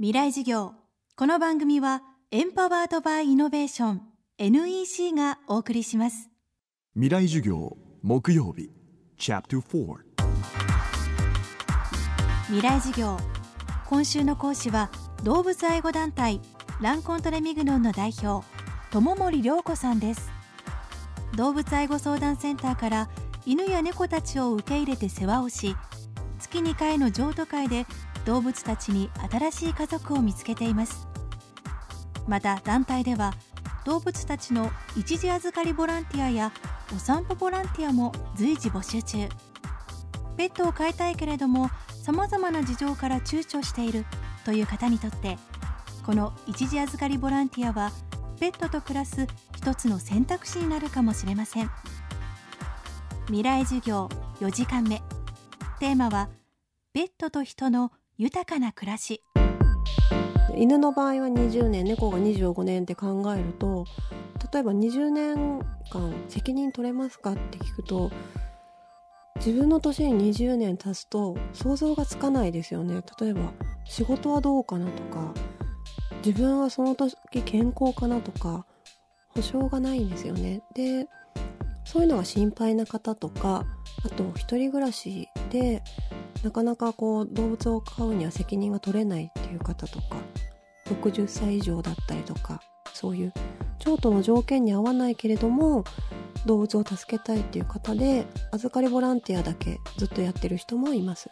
未来事業。この番組はエンパワードバイイノベーション NEC がお送りします。未来授業木曜日チャプター4未来事業。今週の講師は動物愛護団体ランコントレミグノンの代表友森良子さんです。動物愛護相談センターから犬や猫たちを受け入れて世話をし月2回の譲渡会で動物たちに新しい家族を見つけています。また団体では動物たちの一時預かりボランティアやお散歩ボランティアも随時募集中。ペットを飼いたいけれどもさまざまな事情から躊躇しているという方にとってこの一時預かりボランティアはペットと暮らす一つの選択肢になるかもしれません。未来授業4時間目。テーマはペットと人の豊かな暮らし。犬の場合は20年猫が25年って考えると例えば20年間責任取れますかって聞くと自分の年に20年経つと想像がつかないですよね。例えば仕事はどうかなとか自分はその時健康かなとか保証がないんですよね。でそういうのが心配な方とかあと一人暮らしでなかなかこう動物を飼うには責任が取れないっていう方とか60歳以上だったりとかそういう譲渡の条件に合わないけれども動物を助けたいっていう方で預かりボランティアだけずっとやってる人もいます。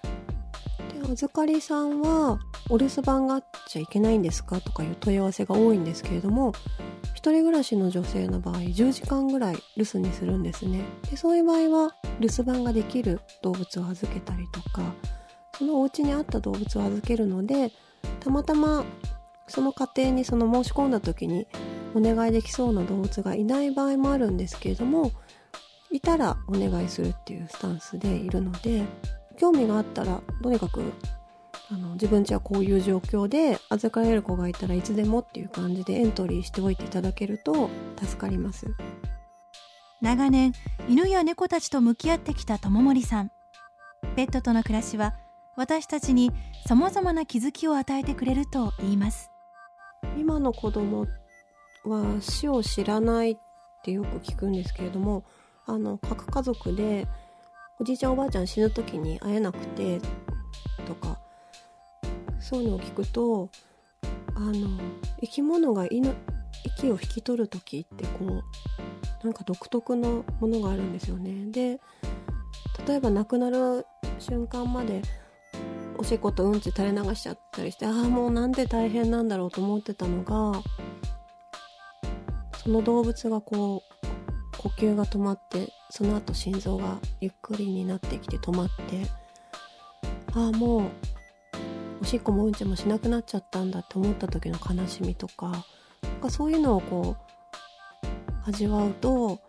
預かりさんはお留守番があっちゃいけないんですか？とかいう問い合わせが多いんですけれども一人暮らしの女性の場合10時間ぐらい留守にするんですね。でそういう場合は留守番ができる動物を預けたりとかそのお家に合った動物を預けるのでたまたまその家庭にその申し込んだ時にお願いできそうな動物がいない場合もあるんですけれどもいたらお願いするっていうスタンスでいるので興味があったらとにかくあの自分ちはこういう状況で預かれる子がいたらいつでもっていう感じでエントリーしておいていただけると助かります。長年犬や猫たちと向き合ってきた友森さん。ペットとの暮らしは私たちにさまざまな気づきを与えてくれると言います。今の子供は死を知らないってよく聞くんですけれどもあの核家族でおじいちゃんおばあちゃん死ぬ時に会えなくてとかそういうのを聞くとあの生き物が息を引き取る時ってこうなんか独特のものがあるんですよね。で例えば亡くなる瞬間までおしっことうんち垂れ流しちゃったりしてああもうなんで大変なんだろうと思ってたのがその動物がこう呼吸が止まってその後心臓がゆっくりになってきて止まってああもうおしっこもうんちもしなくなっちゃったんだって思った時の悲しみとかなんかそういうのをこう味わうと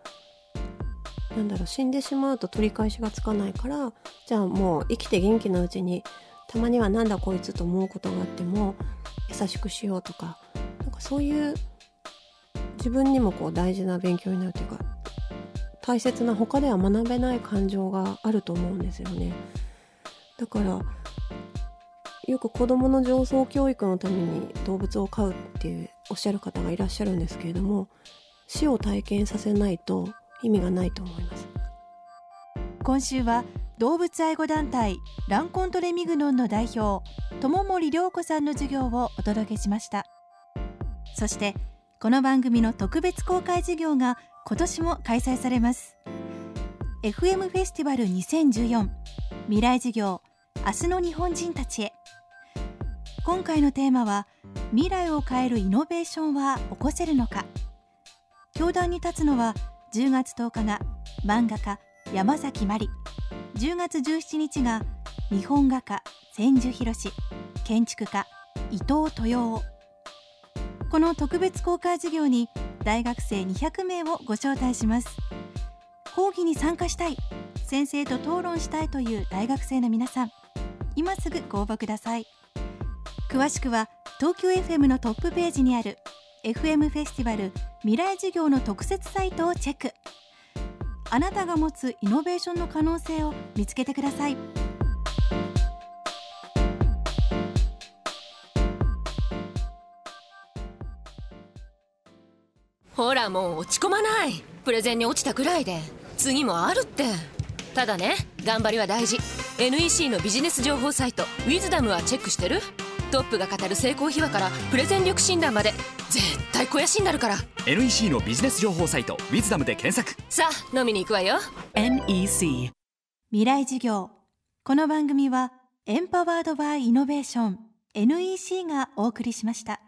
なんだろう死んでしまうと取り返しがつかないからじゃあもう生きて元気なうちにたまにはなんだこいつと思うことがあっても優しくしようとかなんかそういう自分にもこう大事な勉強になるというか大切な他では学べない感情があると思うんですよね。だからよく子どもの上層教育のために動物を飼うっていうおっしゃる方がいらっしゃるんですけれども死を体験させないと意味がないと思います。今週は動物愛護団体ランコントレミグノンの代表友森良子さんの授業をお届けしました。そしてこの番組の特別公開授業が今年も開催されます。FM フェスティバル2014未来授業明日の日本人たちへ。今回のテーマは未来を変えるイノベーションは起こせるのか。教壇に立つのは10月10日が漫画家山崎まり10月17日が日本画家千住博建築家伊藤豊夫。この特別公開授業に大学生200名をご招待します。講義に参加したい。先生と討論したいという大学生の皆さん。今すぐご応募ください。詳しくは東京 FM のトップページにある FM フェスティバル未来授業の特設サイトをチェック。あなたが持つイノベーションの可能性を見つけてください。ほらもう落ち込まない。プレゼンに落ちたくらいで。次もあるって。ただね頑張りは大事。NEC のビジネス情報サイト「ウィズダムはチェックしてる？トップが語る成功秘話からプレゼン力診断まで。絶対肥やしになるから。NEC のビジネス情報サイト「ウィズダムで検索。さあ飲みに行くわよ。NEC 未来授業。この番組はエンパワードバイイノベーション NEC がお送りしました